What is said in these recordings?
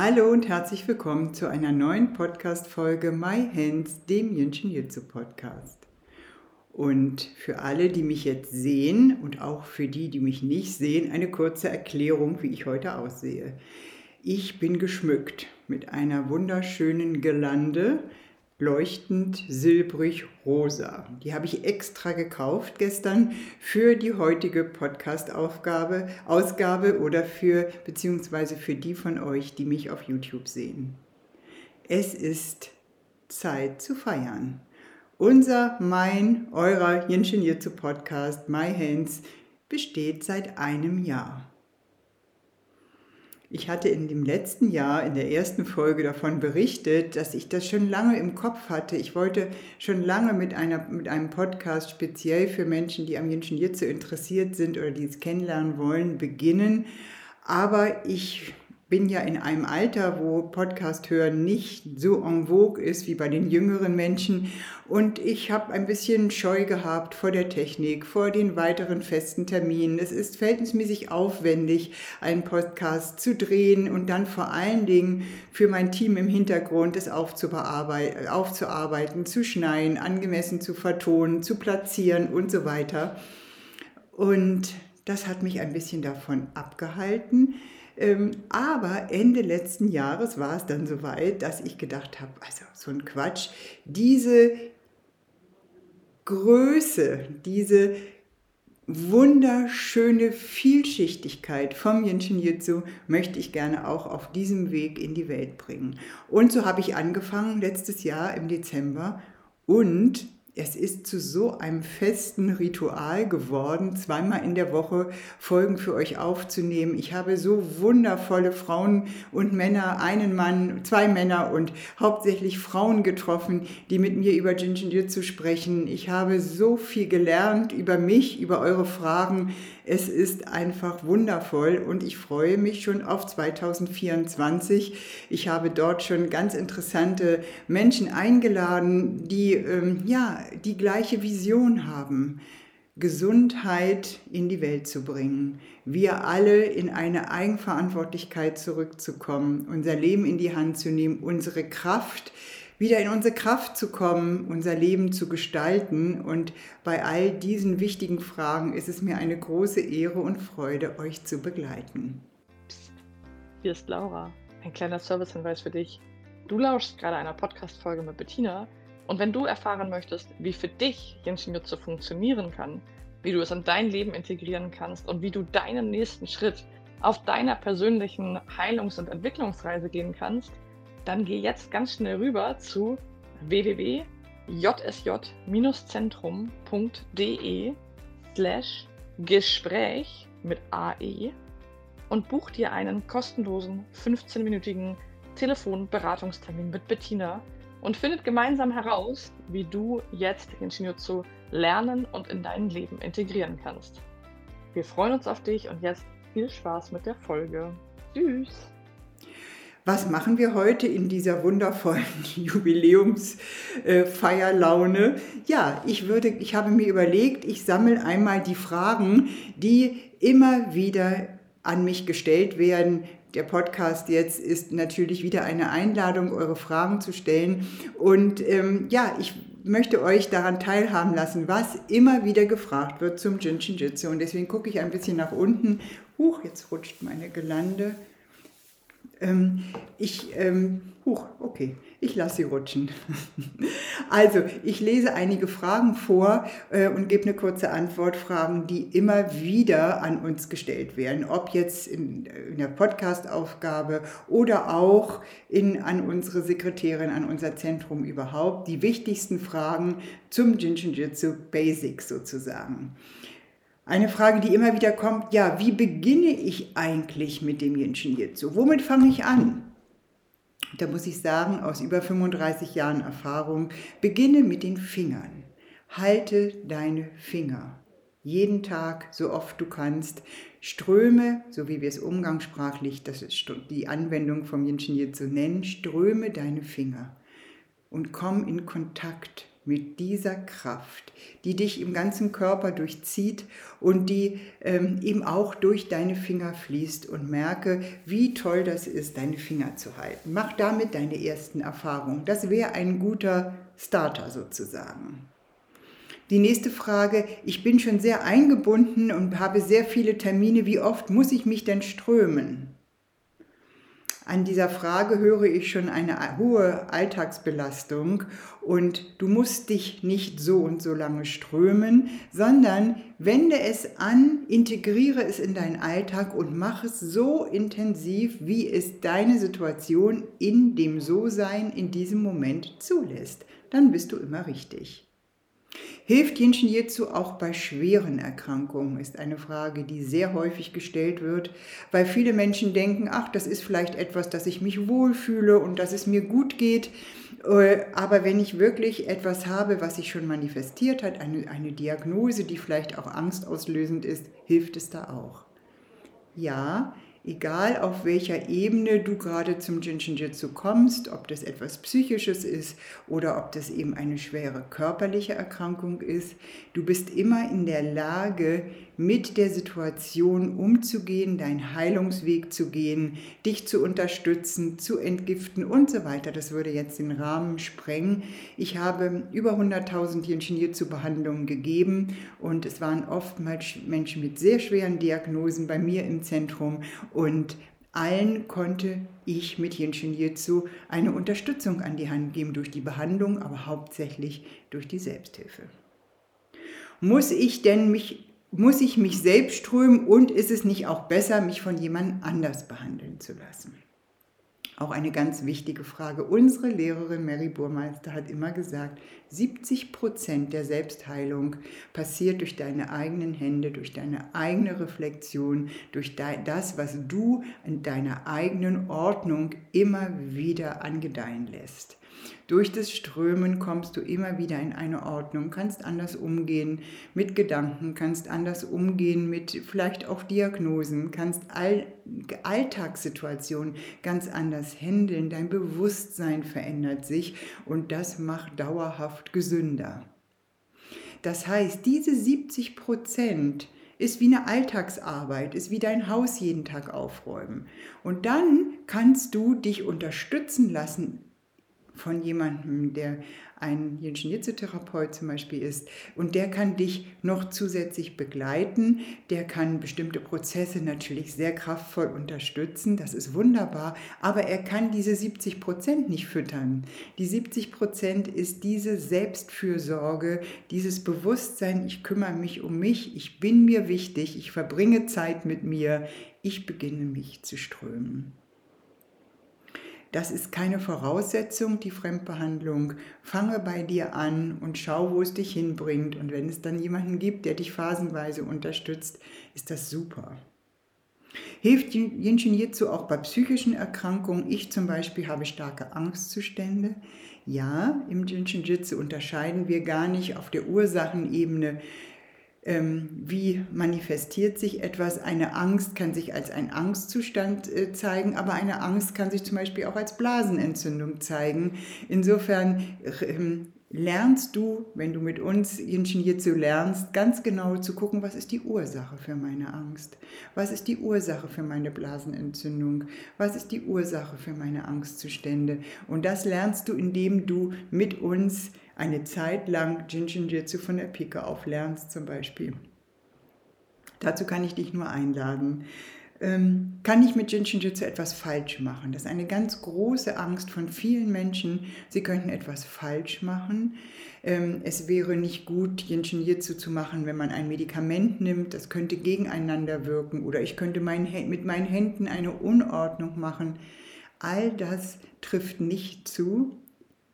Hallo und herzlich willkommen zu einer neuen Podcast-Folge My Hands, dem Yin-Chin Jutsu Podcast. Und für alle, die mich jetzt sehen und auch für die, die mich nicht sehen, eine kurze Erklärung, wie ich heute aussehe. Ich bin geschmückt mit einer wunderschönen Gelande, leuchtend silbrig rosa. Die habe ich extra gekauft gestern für die heutige Podcast-Aufgabe, Ausgabe oder für beziehungsweise für die von euch, die mich auf YouTube sehen. Es ist Zeit zu feiern. Unser, mein, eurer Jinshin Jitsu Podcast My Hands besteht seit einem Jahr. Ich hatte in dem letzten Jahr, in der ersten Folge davon berichtet, dass ich das schon lange im Kopf hatte. Ich wollte schon lange mit, einer, mit einem Podcast speziell für Menschen, die am Jinshin Jitsu interessiert sind oder die es kennenlernen wollen, beginnen. Aber ich bin ja in einem Alter, wo Podcast hören nicht so en vogue ist wie bei den jüngeren Menschen. Und ich habe ein bisschen Scheu gehabt vor der Technik, vor den weiteren festen Terminen. Es ist verhältnismäßig aufwendig, einen Podcast zu drehen und dann vor allen Dingen für mein Team im Hintergrund es aufzuarbeiten, zu schneiden, angemessen zu vertonen, zu platzieren und so weiter. Und das hat mich ein bisschen davon abgehalten aber Ende letzten Jahres war es dann soweit, dass ich gedacht habe, also so ein Quatsch, diese Größe, diese wunderschöne Vielschichtigkeit vom Yin Jitsu möchte ich gerne auch auf diesem Weg in die Welt bringen. Und so habe ich angefangen letztes Jahr im Dezember und es ist zu so einem festen Ritual geworden, zweimal in der Woche Folgen für euch aufzunehmen. Ich habe so wundervolle Frauen und Männer, einen Mann, zwei Männer und hauptsächlich Frauen getroffen, die mit mir über Jinjin sprechen. Ich habe so viel gelernt über mich, über eure Fragen. Es ist einfach wundervoll und ich freue mich schon auf 2024. Ich habe dort schon ganz interessante Menschen eingeladen, die ähm, ja die gleiche Vision haben. Gesundheit in die Welt zu bringen, wir alle in eine Eigenverantwortlichkeit zurückzukommen, unser Leben in die Hand zu nehmen, unsere Kraft wieder in unsere Kraft zu kommen, unser Leben zu gestalten. Und bei all diesen wichtigen Fragen ist es mir eine große Ehre und Freude, euch zu begleiten. Psst, hier ist Laura. Ein kleiner Servicehinweis für dich. Du lauschst gerade einer Podcast-Folge mit Bettina. Und wenn du erfahren möchtest, wie für dich Genshin Jutsu funktionieren kann, wie du es in dein Leben integrieren kannst und wie du deinen nächsten Schritt auf deiner persönlichen Heilungs- und Entwicklungsreise gehen kannst, dann geh jetzt ganz schnell rüber zu www.jsj-zentrum.de slash Gespräch mit AE und buch dir einen kostenlosen 15-minütigen Telefonberatungstermin mit Bettina und findet gemeinsam heraus, wie du jetzt Hinshinjutsu lernen und in dein Leben integrieren kannst. Wir freuen uns auf dich und jetzt viel Spaß mit der Folge. Tschüss! was machen wir heute in dieser wundervollen Jubiläumsfeierlaune? ja, ich würde, ich habe mir überlegt, ich sammle einmal die Fragen, die immer wieder an mich gestellt werden. Der Podcast jetzt ist natürlich wieder eine Einladung, eure Fragen zu stellen. Und ähm, ja, ich möchte euch daran teilhaben lassen, was immer wieder gefragt wird zum Jinshin Jitsu. Und deswegen gucke ich ein bisschen nach unten. Huch, jetzt rutscht meine Gelande. Ähm, ich, ähm, huch, okay, ich lasse sie rutschen. also, ich lese einige Fragen vor äh, und gebe eine kurze Antwort. Fragen, die immer wieder an uns gestellt werden, ob jetzt in, in der Podcast-Aufgabe oder auch in, an unsere Sekretärin, an unser Zentrum überhaupt. Die wichtigsten Fragen zum Jinshin Jitsu Basics sozusagen. Eine Frage, die immer wieder kommt, ja, wie beginne ich eigentlich mit dem Jinshin Jitsu? Womit fange ich an? Da muss ich sagen, aus über 35 Jahren Erfahrung, beginne mit den Fingern. Halte deine Finger. Jeden Tag, so oft du kannst, ströme, so wie wir es umgangssprachlich, das ist die Anwendung vom Yin Shin Jitsu nennen, ströme deine Finger und komm in Kontakt mit dieser Kraft, die dich im ganzen Körper durchzieht und die ähm, eben auch durch deine Finger fließt und merke, wie toll das ist, deine Finger zu halten. Mach damit deine ersten Erfahrungen. Das wäre ein guter Starter sozusagen. Die nächste Frage, ich bin schon sehr eingebunden und habe sehr viele Termine, wie oft muss ich mich denn strömen? An dieser Frage höre ich schon eine hohe Alltagsbelastung und du musst dich nicht so und so lange strömen, sondern wende es an, integriere es in deinen Alltag und mach es so intensiv, wie es deine Situation in dem So-Sein in diesem Moment zulässt. Dann bist du immer richtig. Hilft Jinshin Jitsu auch bei schweren Erkrankungen, ist eine Frage, die sehr häufig gestellt wird, weil viele Menschen denken, ach, das ist vielleicht etwas, dass ich mich wohlfühle und dass es mir gut geht. Äh, aber wenn ich wirklich etwas habe, was sich schon manifestiert hat, eine, eine Diagnose, die vielleicht auch angstauslösend ist, hilft es da auch. Ja, egal auf welcher Ebene du gerade zum Jinshinjutsu kommst, ob das etwas Psychisches ist oder ob das eben eine schwere körperliche Erkrankung ist, du bist immer in der Lage, mit der Situation umzugehen, deinen Heilungsweg zu gehen, dich zu unterstützen, zu entgiften und so weiter. Das würde jetzt den Rahmen sprengen. Ich habe über 100.000 Jinshinjutsu-Behandlungen gegeben und es waren oftmals Menschen mit sehr schweren Diagnosen bei mir im Zentrum und allen konnte ich mit Jinshin Jitsu eine Unterstützung an die Hand geben durch die Behandlung, aber hauptsächlich durch die Selbsthilfe. Muss ich denn mich muss ich mich selbst strömen und ist es nicht auch besser, mich von jemand anders behandeln zu lassen? Auch eine ganz wichtige Frage. Unsere Lehrerin Mary Burmeister hat immer gesagt, 70 Prozent der Selbstheilung passiert durch deine eigenen Hände, durch deine eigene Reflexion, durch das, was du in deiner eigenen Ordnung immer wieder angedeihen lässt. Durch das Strömen kommst du immer wieder in eine Ordnung, kannst anders umgehen mit Gedanken, kannst anders umgehen mit vielleicht auch Diagnosen, kannst All Alltagssituationen ganz anders handeln, dein Bewusstsein verändert sich und das macht dauerhaft gesünder. Das heißt, diese 70 Prozent ist wie eine Alltagsarbeit, ist wie dein Haus jeden Tag aufräumen. Und dann kannst du dich unterstützen lassen von jemandem, der ein Jinshin-Jitsu-Therapeut zum Beispiel ist und der kann dich noch zusätzlich begleiten, der kann bestimmte Prozesse natürlich sehr kraftvoll unterstützen, das ist wunderbar, aber er kann diese 70 Prozent nicht füttern. Die 70 Prozent ist diese Selbstfürsorge, dieses Bewusstsein, ich kümmere mich um mich, ich bin mir wichtig, ich verbringe Zeit mit mir, ich beginne mich zu strömen. Das ist keine Voraussetzung, die Fremdbehandlung. Fange bei dir an und schau, wo es dich hinbringt. Und wenn es dann jemanden gibt, der dich phasenweise unterstützt, ist das super. Hilft Jinshin Jitsu auch bei psychischen Erkrankungen? Ich zum Beispiel habe starke Angstzustände. Ja, im Jinshin Jitsu unterscheiden wir gar nicht auf der Ursachenebene wie manifestiert sich etwas. Eine Angst kann sich als ein Angstzustand äh, zeigen, aber eine Angst kann sich zum Beispiel auch als Blasenentzündung zeigen. Insofern ähm, lernst du, wenn du mit uns Ingenieur zu lernst, ganz genau zu gucken, was ist die Ursache für meine Angst? Was ist die Ursache für meine Blasenentzündung? Was ist die Ursache für meine Angstzustände? Und das lernst du, indem du mit uns eine Zeit lang Jinshin Jitsu von der Pike auf lernst zum Beispiel. Dazu kann ich dich nur einladen. Ähm, kann ich mit Jinshin Jitsu etwas falsch machen? Das ist eine ganz große Angst von vielen Menschen. Sie könnten etwas falsch machen. Ähm, es wäre nicht gut, Jinshin Jitsu zu machen, wenn man ein Medikament nimmt. Das könnte gegeneinander wirken. Oder ich könnte mein, mit meinen Händen eine Unordnung machen. All das trifft nicht zu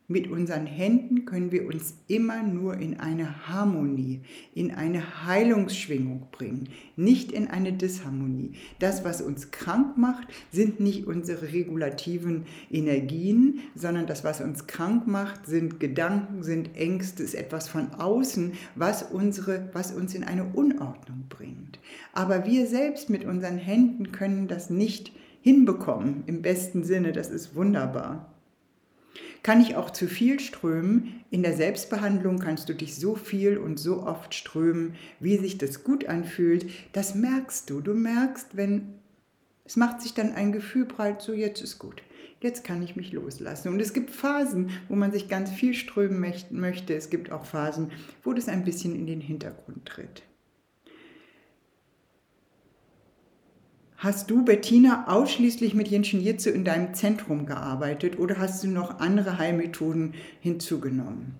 mit unseren Händen können wir uns immer nur in eine Harmonie, in eine Heilungsschwingung bringen, nicht in eine Disharmonie. Das, was uns krank macht, sind nicht unsere regulativen Energien, sondern das, was uns krank macht, sind Gedanken, sind Ängste, ist etwas von außen, was, unsere, was uns in eine Unordnung bringt. Aber wir selbst mit unseren Händen können das nicht hinbekommen, im besten Sinne, das ist wunderbar. Kann ich auch zu viel strömen? In der Selbstbehandlung kannst du dich so viel und so oft strömen, wie sich das gut anfühlt. Das merkst du. Du merkst, wenn es macht sich dann ein Gefühl breit, so jetzt ist gut. Jetzt kann ich mich loslassen. Und es gibt Phasen, wo man sich ganz viel strömen möchte. Es gibt auch Phasen, wo das ein bisschen in den Hintergrund tritt. Hast du, Bettina, ausschließlich mit Jinshin Jitsu in deinem Zentrum gearbeitet oder hast du noch andere Heilmethoden hinzugenommen?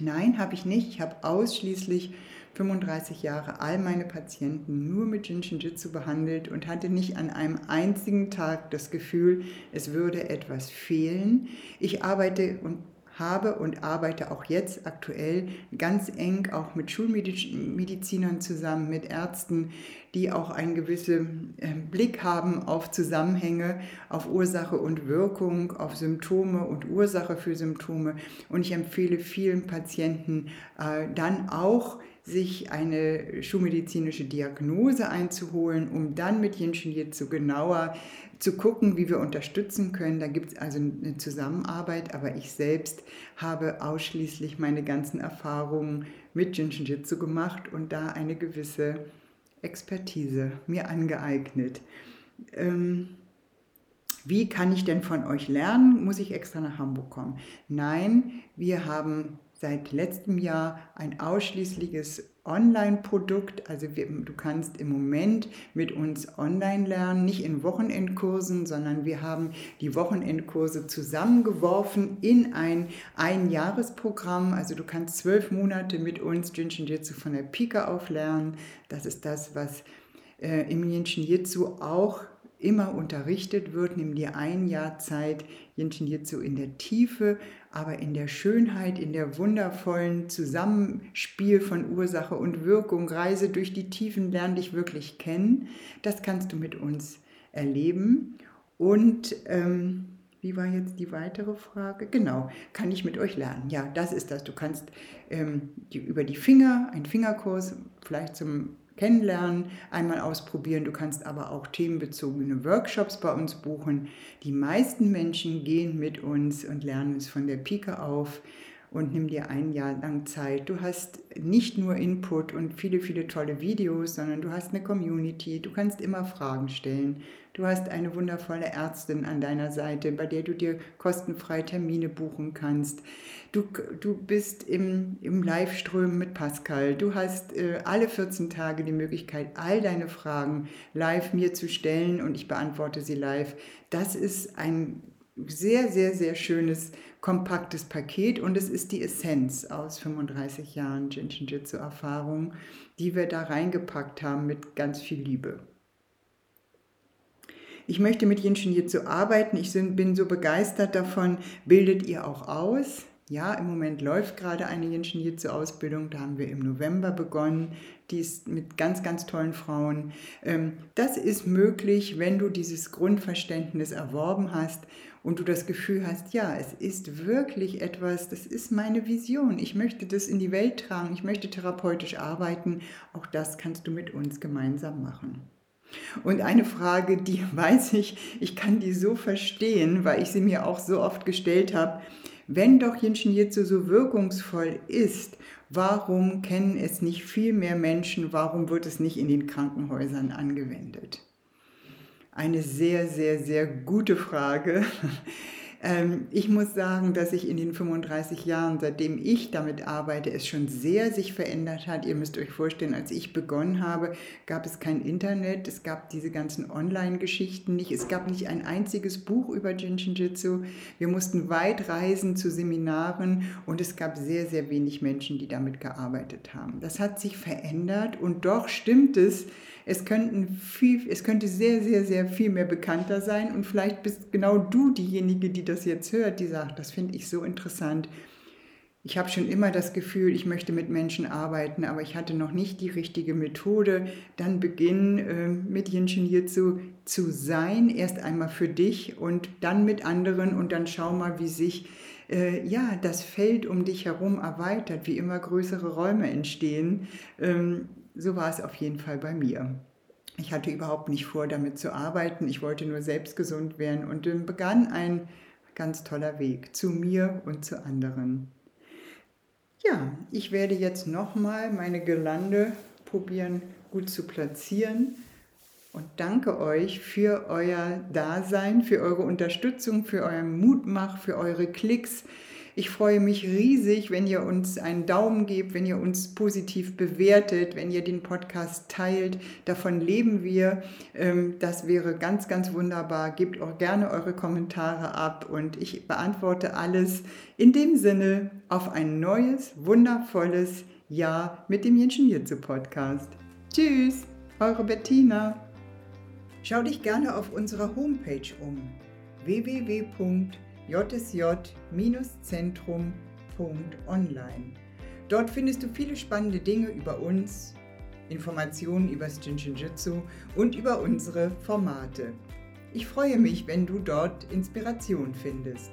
Nein, habe ich nicht. Ich habe ausschließlich 35 Jahre all meine Patienten nur mit Jinshin Jitsu behandelt und hatte nicht an einem einzigen Tag das Gefühl, es würde etwas fehlen. Ich arbeite und habe und arbeite auch jetzt aktuell ganz eng auch mit Schulmedizinern zusammen, mit Ärzten, die auch einen gewissen ähm, Blick haben auf Zusammenhänge, auf Ursache und Wirkung, auf Symptome und Ursache für Symptome. Und ich empfehle vielen Patienten äh, dann auch, sich eine schulmedizinische Diagnose einzuholen, um dann mit Jinshin Jitsu genauer zu gucken, wie wir unterstützen können. Da gibt es also eine Zusammenarbeit, aber ich selbst habe ausschließlich meine ganzen Erfahrungen mit Jinshin Jitsu gemacht und da eine gewisse Expertise mir angeeignet. Ähm, wie kann ich denn von euch lernen? Muss ich extra nach Hamburg kommen? Nein, wir haben seit letztem Jahr ein ausschließliches Online-Produkt. Also wir, du kannst im Moment mit uns online lernen, nicht in Wochenendkursen, sondern wir haben die Wochenendkurse zusammengeworfen in ein Einjahresprogramm. Also du kannst zwölf Monate mit uns Jinshin Jitsu von der Pika auf lernen. Das ist das, was äh, im Jinshin Jitsu auch immer unterrichtet wird. Nimm dir ein Jahr Zeit, Jinshin Jitsu in der Tiefe aber in der Schönheit, in der wundervollen Zusammenspiel von Ursache und Wirkung, Reise durch die Tiefen, lern dich wirklich kennen. Das kannst du mit uns erleben. Und ähm, wie war jetzt die weitere Frage? Genau, kann ich mit euch lernen? Ja, das ist das. Du kannst ähm, die, über die Finger, einen Fingerkurs, vielleicht zum kennenlernen, einmal ausprobieren. Du kannst aber auch themenbezogene Workshops bei uns buchen. Die meisten Menschen gehen mit uns und lernen es von der Pike auf und nimm dir ein Jahr lang Zeit. Du hast nicht nur Input und viele, viele tolle Videos, sondern du hast eine Community. Du kannst immer Fragen stellen. Du hast eine wundervolle Ärztin an deiner Seite, bei der du dir kostenfrei Termine buchen kannst. Du, du bist im, im Live-Strömen mit Pascal. Du hast äh, alle 14 Tage die Möglichkeit, all deine Fragen live mir zu stellen und ich beantworte sie live. Das ist ein sehr, sehr, sehr schönes, kompaktes Paket und es ist die Essenz aus 35 Jahren Jinshin Jitsu Erfahrung, die wir da reingepackt haben mit ganz viel Liebe. Ich möchte mit Jinshin Jitsu arbeiten, ich bin so begeistert davon, bildet ihr auch aus? Ja, im Moment läuft gerade eine Jinshin Jitsu Ausbildung, da haben wir im November begonnen, die ist mit ganz, ganz tollen Frauen. Ähm, das ist möglich, wenn du dieses Grundverständnis erworben hast und du das Gefühl hast, ja, es ist wirklich etwas, das ist meine Vision. Ich möchte das in die Welt tragen, ich möchte therapeutisch arbeiten. Auch das kannst du mit uns gemeinsam machen. Und eine Frage, die weiß ich, ich kann die so verstehen, weil ich sie mir auch so oft gestellt habe. Wenn doch Jinshin Jitsu so wirkungsvoll ist, warum kennen es nicht viel mehr Menschen? Warum wird es nicht in den Krankenhäusern angewendet? Eine sehr, sehr, sehr gute Frage. Ähm, ich muss sagen, dass sich in den 35 Jahren, seitdem ich damit arbeite, es schon sehr sich verändert hat. Ihr müsst euch vorstellen, als ich begonnen habe, gab es kein Internet, es gab diese ganzen Online-Geschichten nicht, es gab nicht ein einziges Buch über Jinshin Jitsu. Wir mussten weit reisen zu Seminaren und es gab sehr, sehr wenig Menschen, die damit gearbeitet haben. Das hat sich verändert und doch stimmt es, Es, könnten viel, es könnte sehr, sehr, sehr viel mehr bekannter sein und vielleicht bist genau du diejenige, die das jetzt hört, die sagt, das finde ich so interessant. Ich habe schon immer das Gefühl, ich möchte mit Menschen arbeiten, aber ich hatte noch nicht die richtige Methode. Dann beginn äh, mit Jinshin Jitsu zu sein, erst einmal für dich und dann mit anderen und dann schau mal, wie sich äh, ja, das Feld um dich herum erweitert, wie immer größere Räume entstehen. Ähm, so war es auf jeden Fall bei mir. Ich hatte überhaupt nicht vor, damit zu arbeiten. Ich wollte nur selbst gesund werden und dann begann ein ganz toller Weg zu mir und zu anderen. Ja, ich werde jetzt nochmal meine Girlande probieren gut zu platzieren und danke euch für euer Dasein, für eure Unterstützung, für euren Mutmach, für eure Klicks. Ich freue mich riesig, wenn ihr uns einen Daumen gebt, wenn ihr uns positiv bewertet, wenn ihr den Podcast teilt. Davon leben wir. Ähm, das wäre ganz, ganz wunderbar. Gebt auch gerne eure Kommentare ab und ich beantworte alles in dem Sinne auf ein neues, wundervolles Jahr mit dem Jenschen Jitze Podcast. Tschüss, eure Bettina. Schau dich gerne auf unserer Homepage um www.jsj-zentrum.online. Dort findest du viele spannende Dinge über uns, Informationen über das Jinshinjutsu und über unsere Formate. Ich freue mich, wenn du dort Inspiration findest.